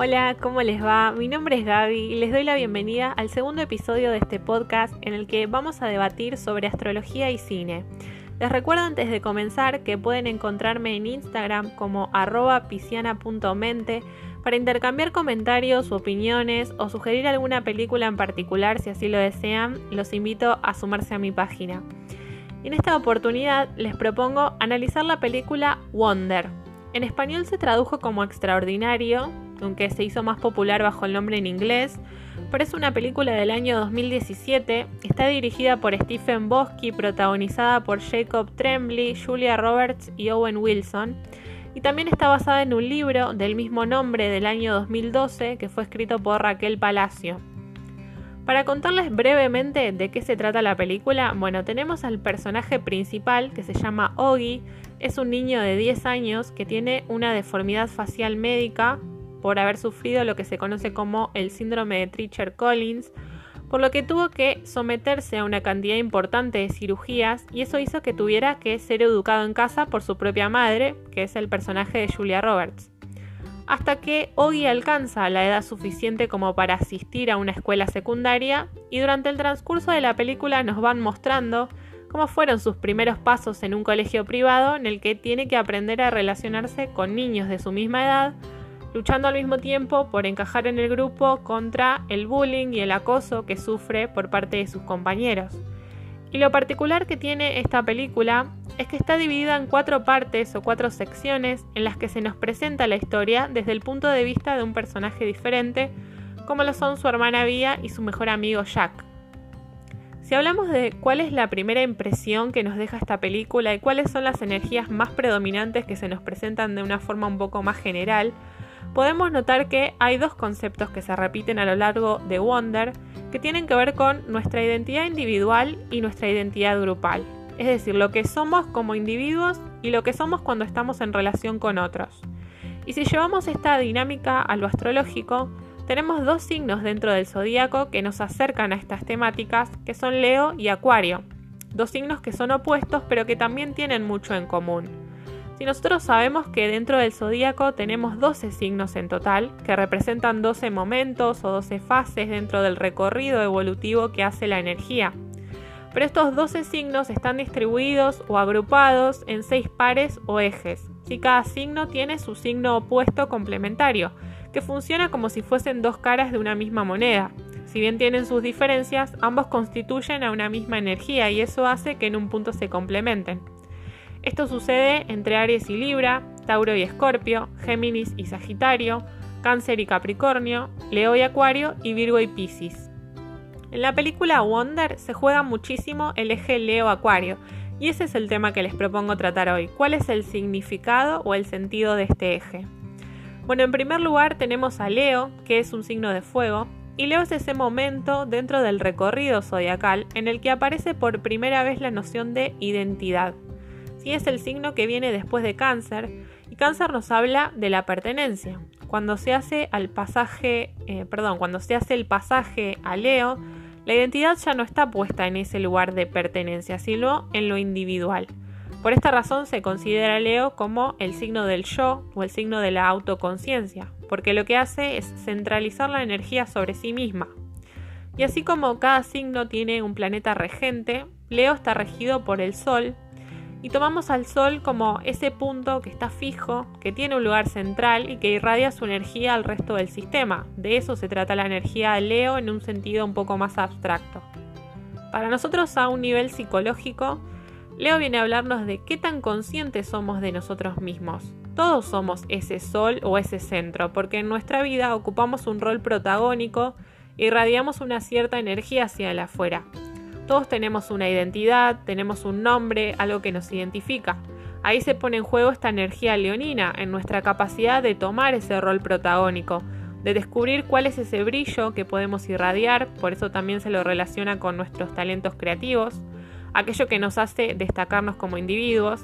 Hola, ¿cómo les va? Mi nombre es Gaby y les doy la bienvenida al segundo episodio de este podcast en el que vamos a debatir sobre astrología y cine. Les recuerdo antes de comenzar que pueden encontrarme en Instagram como arroba pisciana.mente para intercambiar comentarios opiniones o sugerir alguna película en particular si así lo desean, los invito a sumarse a mi página. En esta oportunidad les propongo analizar la película Wonder. En español se tradujo como Extraordinario, aunque se hizo más popular bajo el nombre en inglés, pero es una película del año 2017, está dirigida por Stephen Bosky, protagonizada por Jacob Tremblay, Julia Roberts y Owen Wilson, y también está basada en un libro del mismo nombre del año 2012 que fue escrito por Raquel Palacio. Para contarles brevemente de qué se trata la película, bueno, tenemos al personaje principal que se llama Oggy, es un niño de 10 años que tiene una deformidad facial médica por haber sufrido lo que se conoce como el síndrome de Treacher Collins, por lo que tuvo que someterse a una cantidad importante de cirugías y eso hizo que tuviera que ser educado en casa por su propia madre, que es el personaje de Julia Roberts. Hasta que Oggy alcanza la edad suficiente como para asistir a una escuela secundaria y durante el transcurso de la película nos van mostrando cómo fueron sus primeros pasos en un colegio privado en el que tiene que aprender a relacionarse con niños de su misma edad, luchando al mismo tiempo por encajar en el grupo contra el bullying y el acoso que sufre por parte de sus compañeros. Y lo particular que tiene esta película es que está dividida en cuatro partes o cuatro secciones en las que se nos presenta la historia desde el punto de vista de un personaje diferente, como lo son su hermana Vía y su mejor amigo Jack. Si hablamos de cuál es la primera impresión que nos deja esta película y cuáles son las energías más predominantes que se nos presentan de una forma un poco más general, podemos notar que hay dos conceptos que se repiten a lo largo de Wonder que tienen que ver con nuestra identidad individual y nuestra identidad grupal, es decir, lo que somos como individuos y lo que somos cuando estamos en relación con otros. Y si llevamos esta dinámica a lo astrológico, tenemos dos signos dentro del zodíaco que nos acercan a estas temáticas, que son Leo y Acuario, dos signos que son opuestos pero que también tienen mucho en común. Si nosotros sabemos que dentro del zodíaco tenemos 12 signos en total, que representan 12 momentos o 12 fases dentro del recorrido evolutivo que hace la energía. Pero estos 12 signos están distribuidos o agrupados en 6 pares o ejes. Si cada signo tiene su signo opuesto complementario, que funciona como si fuesen dos caras de una misma moneda. Si bien tienen sus diferencias, ambos constituyen a una misma energía y eso hace que en un punto se complementen. Esto sucede entre Aries y Libra, Tauro y Escorpio, Géminis y Sagitario, Cáncer y Capricornio, Leo y Acuario y Virgo y Piscis. En la película Wonder se juega muchísimo el eje Leo-Acuario y ese es el tema que les propongo tratar hoy. ¿Cuál es el significado o el sentido de este eje? Bueno, en primer lugar tenemos a Leo, que es un signo de fuego, y Leo es ese momento dentro del recorrido zodiacal en el que aparece por primera vez la noción de identidad es el signo que viene después de cáncer, y cáncer nos habla de la pertenencia. Cuando se hace al pasaje, eh, perdón, cuando se hace el pasaje a Leo, la identidad ya no está puesta en ese lugar de pertenencia, sino en lo individual. Por esta razón se considera Leo como el signo del yo o el signo de la autoconciencia, porque lo que hace es centralizar la energía sobre sí misma. Y así como cada signo tiene un planeta regente, Leo está regido por el Sol, y tomamos al Sol como ese punto que está fijo, que tiene un lugar central y que irradia su energía al resto del sistema. De eso se trata la energía de Leo en un sentido un poco más abstracto. Para nosotros a un nivel psicológico, Leo viene a hablarnos de qué tan conscientes somos de nosotros mismos. Todos somos ese sol o ese centro, porque en nuestra vida ocupamos un rol protagónico y irradiamos una cierta energía hacia el afuera. Todos tenemos una identidad, tenemos un nombre, algo que nos identifica. Ahí se pone en juego esta energía leonina, en nuestra capacidad de tomar ese rol protagónico, de descubrir cuál es ese brillo que podemos irradiar, por eso también se lo relaciona con nuestros talentos creativos, aquello que nos hace destacarnos como individuos.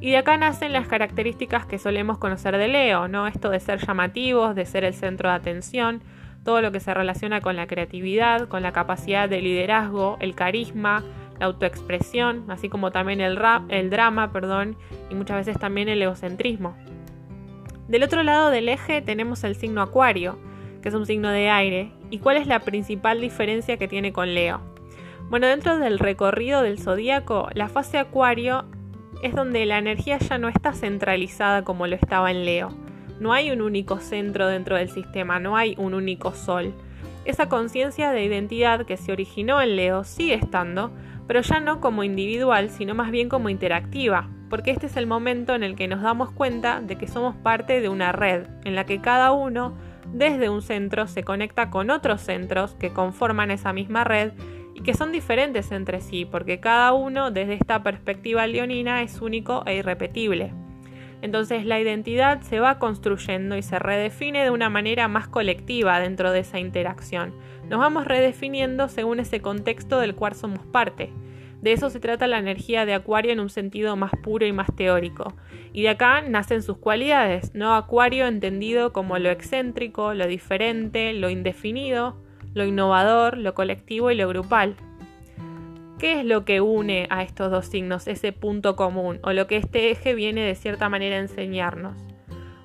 Y de acá nacen las características que solemos conocer de Leo, ¿no? Esto de ser llamativos, de ser el centro de atención, todo lo que se relaciona con la creatividad, con la capacidad de liderazgo, el carisma, la autoexpresión, así como también el, rap, el drama, perdón, y muchas veces también el egocentrismo. Del otro lado del eje tenemos el signo Acuario, que es un signo de aire. ¿Y cuál es la principal diferencia que tiene con Leo? Bueno, dentro del recorrido del zodíaco, la fase Acuario es donde la energía ya no está centralizada como lo estaba en Leo. No hay un único centro dentro del sistema, no hay un único sol. Esa conciencia de identidad que se originó en Leo sigue estando, pero ya no como individual, sino más bien como interactiva, porque este es el momento en el que nos damos cuenta de que somos parte de una red, en la que cada uno desde un centro se conecta con otros centros que conforman esa misma red y que son diferentes entre sí, porque cada uno desde esta perspectiva leonina es único e irrepetible. Entonces la identidad se va construyendo y se redefine de una manera más colectiva dentro de esa interacción. Nos vamos redefiniendo según ese contexto del cual somos parte. De eso se trata la energía de Acuario en un sentido más puro y más teórico. Y de acá nacen sus cualidades, no Acuario entendido como lo excéntrico, lo diferente, lo indefinido, lo innovador, lo colectivo y lo grupal. ¿Qué es lo que une a estos dos signos, ese punto común, o lo que este eje viene de cierta manera a enseñarnos?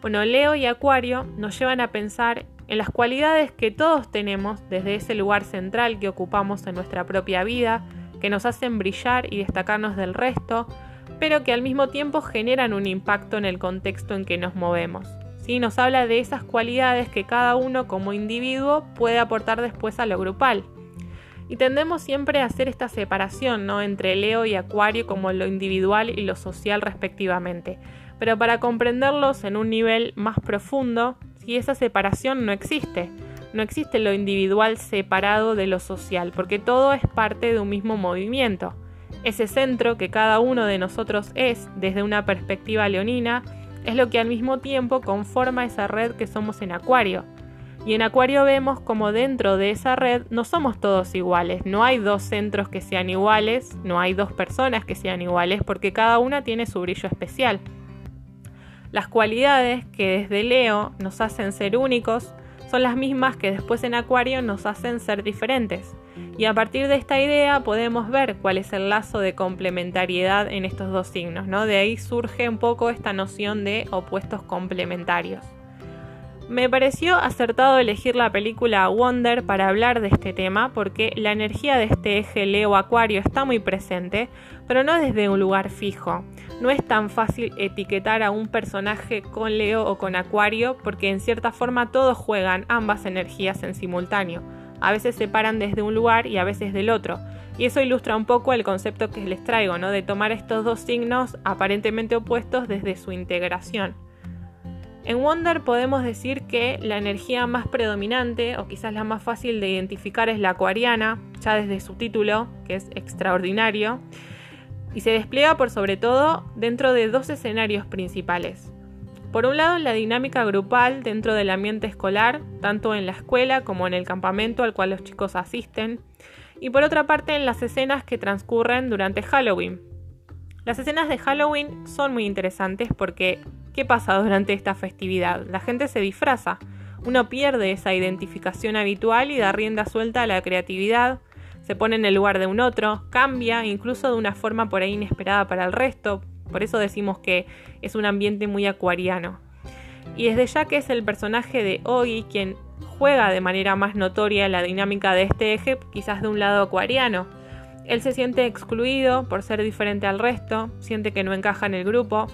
Bueno, Leo y Acuario nos llevan a pensar en las cualidades que todos tenemos desde ese lugar central que ocupamos en nuestra propia vida, que nos hacen brillar y destacarnos del resto, pero que al mismo tiempo generan un impacto en el contexto en que nos movemos. ¿Sí? Nos habla de esas cualidades que cada uno como individuo puede aportar después a lo grupal. Y tendemos siempre a hacer esta separación ¿no? entre Leo y Acuario como lo individual y lo social respectivamente. Pero para comprenderlos en un nivel más profundo, si esa separación no existe, no existe lo individual separado de lo social, porque todo es parte de un mismo movimiento. Ese centro que cada uno de nosotros es, desde una perspectiva leonina, es lo que al mismo tiempo conforma esa red que somos en Acuario y en Acuario vemos como dentro de esa red no somos todos iguales, no hay dos centros que sean iguales, no hay dos personas que sean iguales, porque cada una tiene su brillo especial. Las cualidades que desde Leo nos hacen ser únicos son las mismas que después en Acuario nos hacen ser diferentes. Y a partir de esta idea podemos ver cuál es el lazo de complementariedad en estos dos signos, ¿no? De ahí surge un poco esta noción de opuestos complementarios. Me pareció acertado elegir la película Wonder para hablar de este tema porque la energía de este eje Leo-Acuario está muy presente, pero no desde un lugar fijo. No es tan fácil etiquetar a un personaje con Leo o con Acuario porque en cierta forma todos juegan ambas energías en simultáneo. A veces se paran desde un lugar y a veces del otro. Y eso ilustra un poco el concepto que les traigo, ¿no? De tomar estos dos signos aparentemente opuestos desde su integración. En Wonder podemos decir que la energía más predominante o quizás la más fácil de identificar es la acuariana, ya desde su título, que es extraordinario, y se despliega por sobre todo dentro de dos escenarios principales. Por un lado, la dinámica grupal dentro del ambiente escolar, tanto en la escuela como en el campamento al cual los chicos asisten, y por otra parte en las escenas que transcurren durante Halloween. Las escenas de Halloween son muy interesantes porque ¿Qué pasa durante esta festividad? La gente se disfraza. Uno pierde esa identificación habitual y da rienda suelta a la creatividad, se pone en el lugar de un otro, cambia incluso de una forma por ahí inesperada para el resto. Por eso decimos que es un ambiente muy acuariano. Y desde ya que es el personaje de Ogi quien juega de manera más notoria la dinámica de este eje, quizás de un lado acuariano. Él se siente excluido por ser diferente al resto, siente que no encaja en el grupo,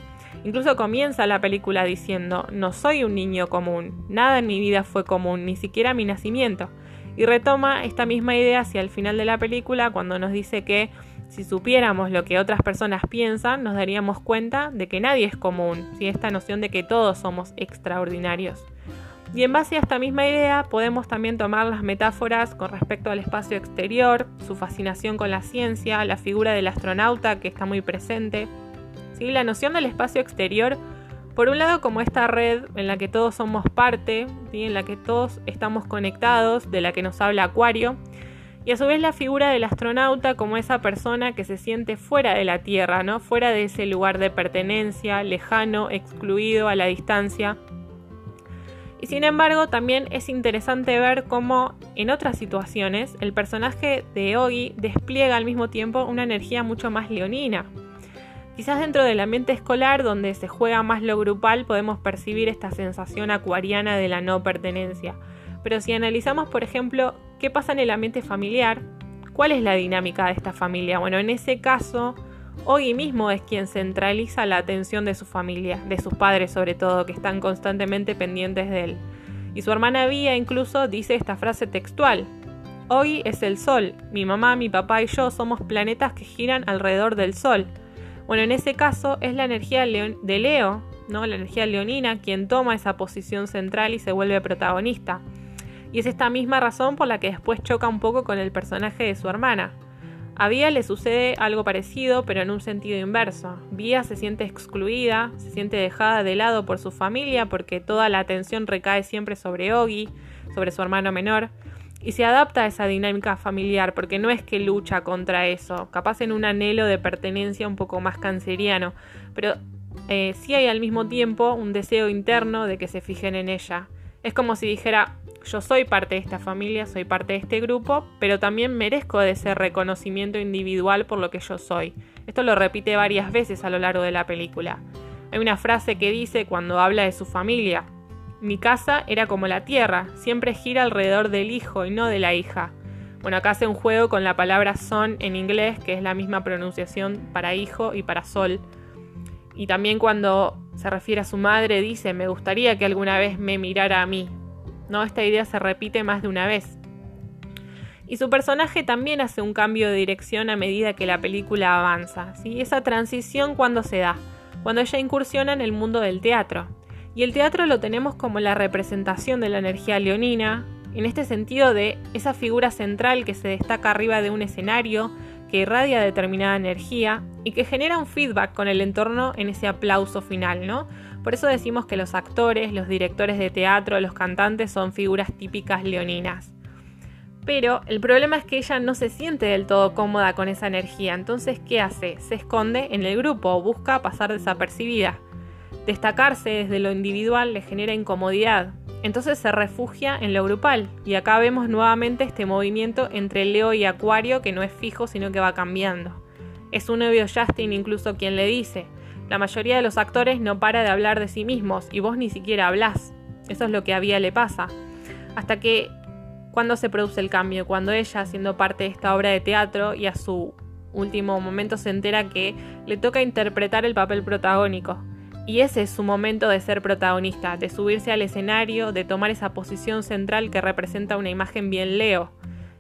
Incluso comienza la película diciendo, no soy un niño común, nada en mi vida fue común, ni siquiera mi nacimiento. Y retoma esta misma idea hacia el final de la película cuando nos dice que si supiéramos lo que otras personas piensan, nos daríamos cuenta de que nadie es común, ¿sí? esta noción de que todos somos extraordinarios. Y en base a esta misma idea podemos también tomar las metáforas con respecto al espacio exterior, su fascinación con la ciencia, la figura del astronauta que está muy presente, la noción del espacio exterior, por un lado como esta red en la que todos somos parte, en la que todos estamos conectados, de la que nos habla Acuario, y a su vez la figura del astronauta como esa persona que se siente fuera de la Tierra, ¿no? fuera de ese lugar de pertenencia, lejano, excluido, a la distancia. Y sin embargo, también es interesante ver cómo en otras situaciones el personaje de Ogi despliega al mismo tiempo una energía mucho más leonina, Quizás dentro del ambiente escolar, donde se juega más lo grupal, podemos percibir esta sensación acuariana de la no pertenencia. Pero si analizamos, por ejemplo, qué pasa en el ambiente familiar, cuál es la dinámica de esta familia, bueno, en ese caso, Ogi mismo es quien centraliza la atención de su familia, de sus padres sobre todo, que están constantemente pendientes de él. Y su hermana Vía incluso dice esta frase textual. Ogi es el sol, mi mamá, mi papá y yo somos planetas que giran alrededor del sol. Bueno, en ese caso es la energía de Leo, ¿no? la energía leonina, quien toma esa posición central y se vuelve protagonista. Y es esta misma razón por la que después choca un poco con el personaje de su hermana. A Vía le sucede algo parecido, pero en un sentido inverso. Vía se siente excluida, se siente dejada de lado por su familia porque toda la atención recae siempre sobre Ogi, sobre su hermano menor, y se adapta a esa dinámica familiar, porque no es que lucha contra eso, capaz en un anhelo de pertenencia un poco más canceriano, pero eh, sí hay al mismo tiempo un deseo interno de que se fijen en ella. Es como si dijera, yo soy parte de esta familia, soy parte de este grupo, pero también merezco ese reconocimiento individual por lo que yo soy. Esto lo repite varias veces a lo largo de la película. Hay una frase que dice cuando habla de su familia, mi casa era como la tierra, siempre gira alrededor del hijo y no de la hija. Bueno, acá hace un juego con la palabra son en inglés, que es la misma pronunciación para hijo y para sol. Y también cuando se refiere a su madre dice, me gustaría que alguna vez me mirara a mí. No, esta idea se repite más de una vez. Y su personaje también hace un cambio de dirección a medida que la película avanza. ¿sí? Esa transición cuando se da, cuando ella incursiona en el mundo del teatro. Y el teatro lo tenemos como la representación de la energía leonina, en este sentido de esa figura central que se destaca arriba de un escenario, que irradia determinada energía y que genera un feedback con el entorno en ese aplauso final, ¿no? Por eso decimos que los actores, los directores de teatro, los cantantes son figuras típicas leoninas. Pero el problema es que ella no se siente del todo cómoda con esa energía, entonces ¿qué hace? Se esconde en el grupo, busca pasar desapercibida. Destacarse desde lo individual le genera incomodidad, entonces se refugia en lo grupal y acá vemos nuevamente este movimiento entre Leo y Acuario que no es fijo sino que va cambiando. Es un novio Justin incluso quien le dice, la mayoría de los actores no para de hablar de sí mismos y vos ni siquiera hablás. Eso es lo que a Vía le pasa. Hasta que cuando se produce el cambio, cuando ella, siendo parte de esta obra de teatro y a su último momento se entera que le toca interpretar el papel protagónico, y ese es su momento de ser protagonista, de subirse al escenario, de tomar esa posición central que representa una imagen bien Leo.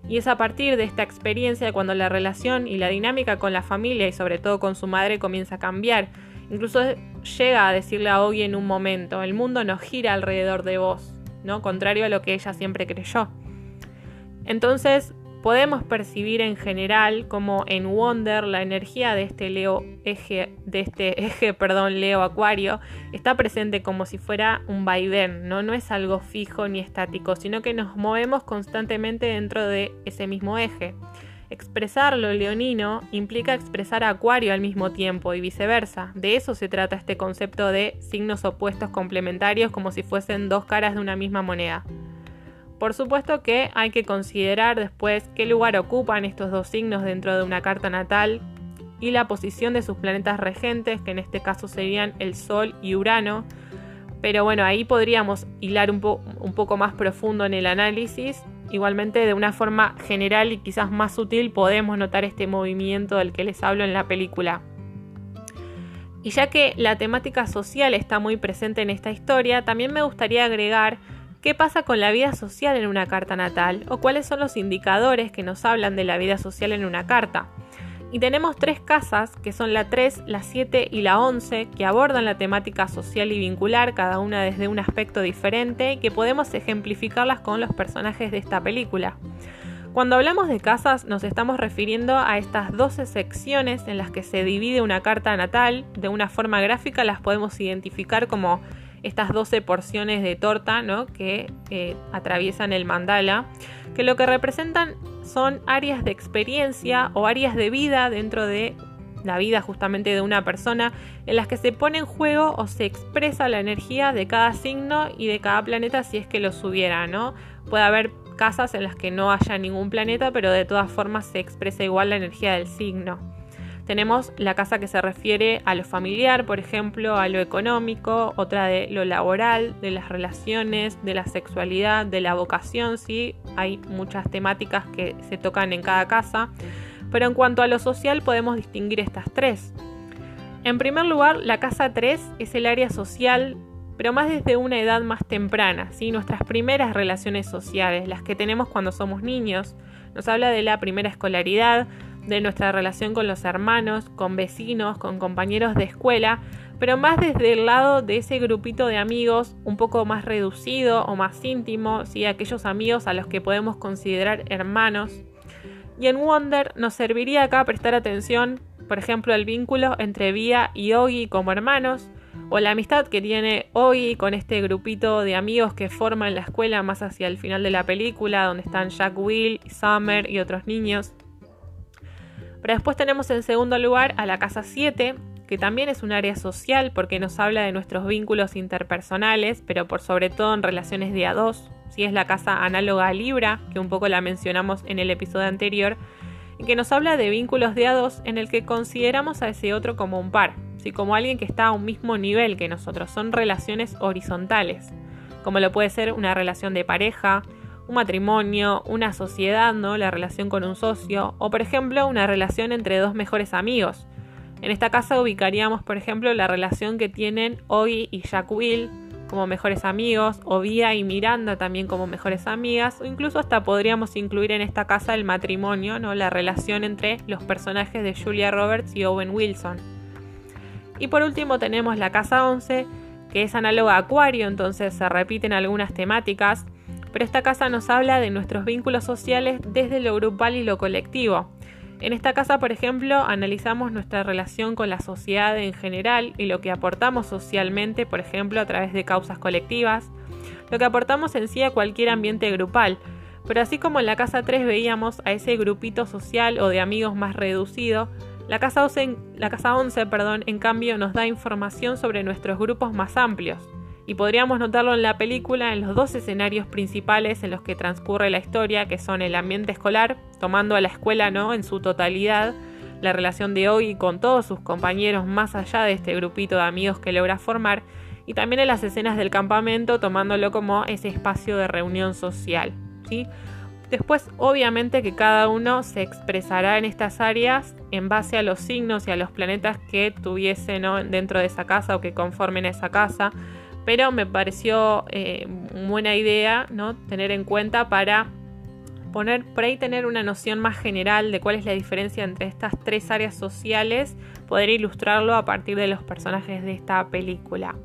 Y es a partir de esta experiencia cuando la relación y la dinámica con la familia y sobre todo con su madre comienza a cambiar. Incluso llega a decirle a Ogi en un momento, el mundo no gira alrededor de vos, ¿no? Contrario a lo que ella siempre creyó. Entonces, podemos percibir en general como en Wonder la energía de este Leo eje, de este eje, perdón, Leo Acuario, está presente como si fuera un vaivén, ¿no? no es algo fijo ni estático, sino que nos movemos constantemente dentro de ese mismo eje. Expresar lo leonino implica expresar a Acuario al mismo tiempo y viceversa. De eso se trata este concepto de signos opuestos complementarios como si fuesen dos caras de una misma moneda. Por supuesto que hay que considerar después qué lugar ocupan estos dos signos dentro de una carta natal y la posición de sus planetas regentes, que en este caso serían el Sol y Urano. Pero bueno, ahí podríamos hilar un, poco más profundo en el análisis. Igualmente, de una forma general y quizás más sutil, podemos notar este movimiento del que les hablo en la película. Y ya que la temática social está muy presente en esta historia, también me gustaría agregar ¿Qué pasa con la vida social en una carta natal? ¿O cuáles son los indicadores que nos hablan de la vida social en una carta? Y tenemos tres casas, que son la 3, la 7 y la 11, que abordan la temática social y vincular, cada una desde un aspecto diferente, que podemos ejemplificarlas con los personajes de esta película. Cuando hablamos de casas nos estamos refiriendo a estas 12 secciones en las que se divide una carta natal. De una forma gráfica las podemos identificar como estas 12 porciones de torta ¿no? que eh, atraviesan el mandala, que lo que representan son áreas de experiencia o áreas de vida dentro de la vida justamente de una persona en las que se pone en juego o se expresa la energía de cada signo y de cada planeta si es que lo hubiera, ¿no? Puede haber casas en las que no haya ningún planeta, pero de todas formas se expresa igual la energía del signo. Tenemos la casa que se refiere a lo familiar, por ejemplo, a lo económico, otra de lo laboral, de las relaciones, de la sexualidad, de la vocación, sí, hay muchas temáticas que se tocan en cada casa, pero en cuanto a lo social podemos distinguir estas tres. En primer lugar, la casa 3 es el área social, pero más desde una edad más temprana, ¿sí? nuestras primeras relaciones sociales, las que tenemos cuando somos niños. Nos habla de la primera escolaridad, de nuestra relación con los hermanos, con vecinos, con compañeros de escuela, pero más desde el lado de ese grupito de amigos un poco más reducido o más íntimo, ¿sí? aquellos amigos a los que podemos considerar hermanos. Y en Wonder nos serviría acá prestar atención, por ejemplo, al vínculo entre Via y Ogi como hermanos, o la amistad que tiene Ogi con este grupito de amigos que forman la escuela más hacia el final de la película, donde están Jack Will, Summer y otros niños. Pero después tenemos en segundo lugar a la casa 7, que también es un área social porque nos habla de nuestros vínculos interpersonales, pero por sobre todo en relaciones de a dos. Si es la casa análoga a Libra, que un poco la mencionamos en el episodio anterior, y que nos habla de vínculos de a dos en el que consideramos a ese otro como un par, ¿sí? como alguien que está a un mismo nivel que nosotros. Son relaciones horizontales, como lo puede ser una relación de pareja, un matrimonio, una sociedad, ¿no? La relación con un socio, o por ejemplo, una relación entre dos mejores amigos. En esta casa ubicaríamos, por ejemplo, la relación que tienen Ogi y Jack Will como mejores amigos, o Via y Miranda también como mejores amigas, o incluso hasta podríamos incluir en esta casa el matrimonio, ¿no? La relación entre los personajes de Julia Roberts y Owen Wilson. Y por último tenemos la casa 11, que es análoga a Acuario, entonces se repiten algunas temáticas, pero esta casa nos habla de nuestros vínculos sociales desde lo grupal y lo colectivo. En esta casa, por ejemplo, analizamos nuestra relación con la sociedad en general y lo que aportamos socialmente, por ejemplo, a través de causas colectivas, lo que aportamos en sí a cualquier ambiente grupal. Pero así como en la casa 3 veíamos a ese grupito social o de amigos más reducido, la casa 11, la casa 11 perdón, en cambio nos da información sobre nuestros grupos más amplios y podríamos notarlo en la película en los dos escenarios principales en los que transcurre la historia, que son el ambiente escolar, tomando a la escuela ¿no? en su totalidad, la relación de hoy con todos sus compañeros más allá de este grupito de amigos que logra formar, y también en las escenas del campamento, tomándolo como ese espacio de reunión social. ¿sí? Después, obviamente que cada uno se expresará en estas áreas en base a los signos y a los planetas que tuviese dentro de esa casa o que conformen esa casa pero me pareció eh, buena idea ¿no? tener en cuenta para poner por ahí tener una noción más general de cuál es la diferencia entre estas tres áreas sociales, poder ilustrarlo a partir de los personajes de esta película.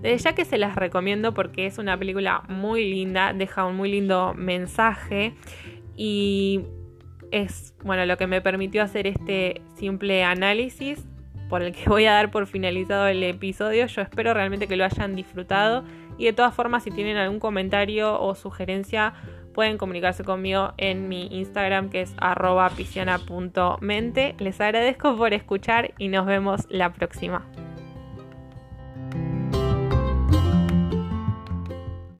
Desde ya que se las recomiendo porque es una película muy linda, deja un muy lindo mensaje y es bueno lo que me permitió hacer este simple análisis por el que voy a dar por finalizado el episodio. Yo espero realmente que lo hayan disfrutado y de todas formas si tienen algún comentario o sugerencia pueden comunicarse conmigo en mi Instagram que es arroba Les agradezco por escuchar y nos vemos la próxima.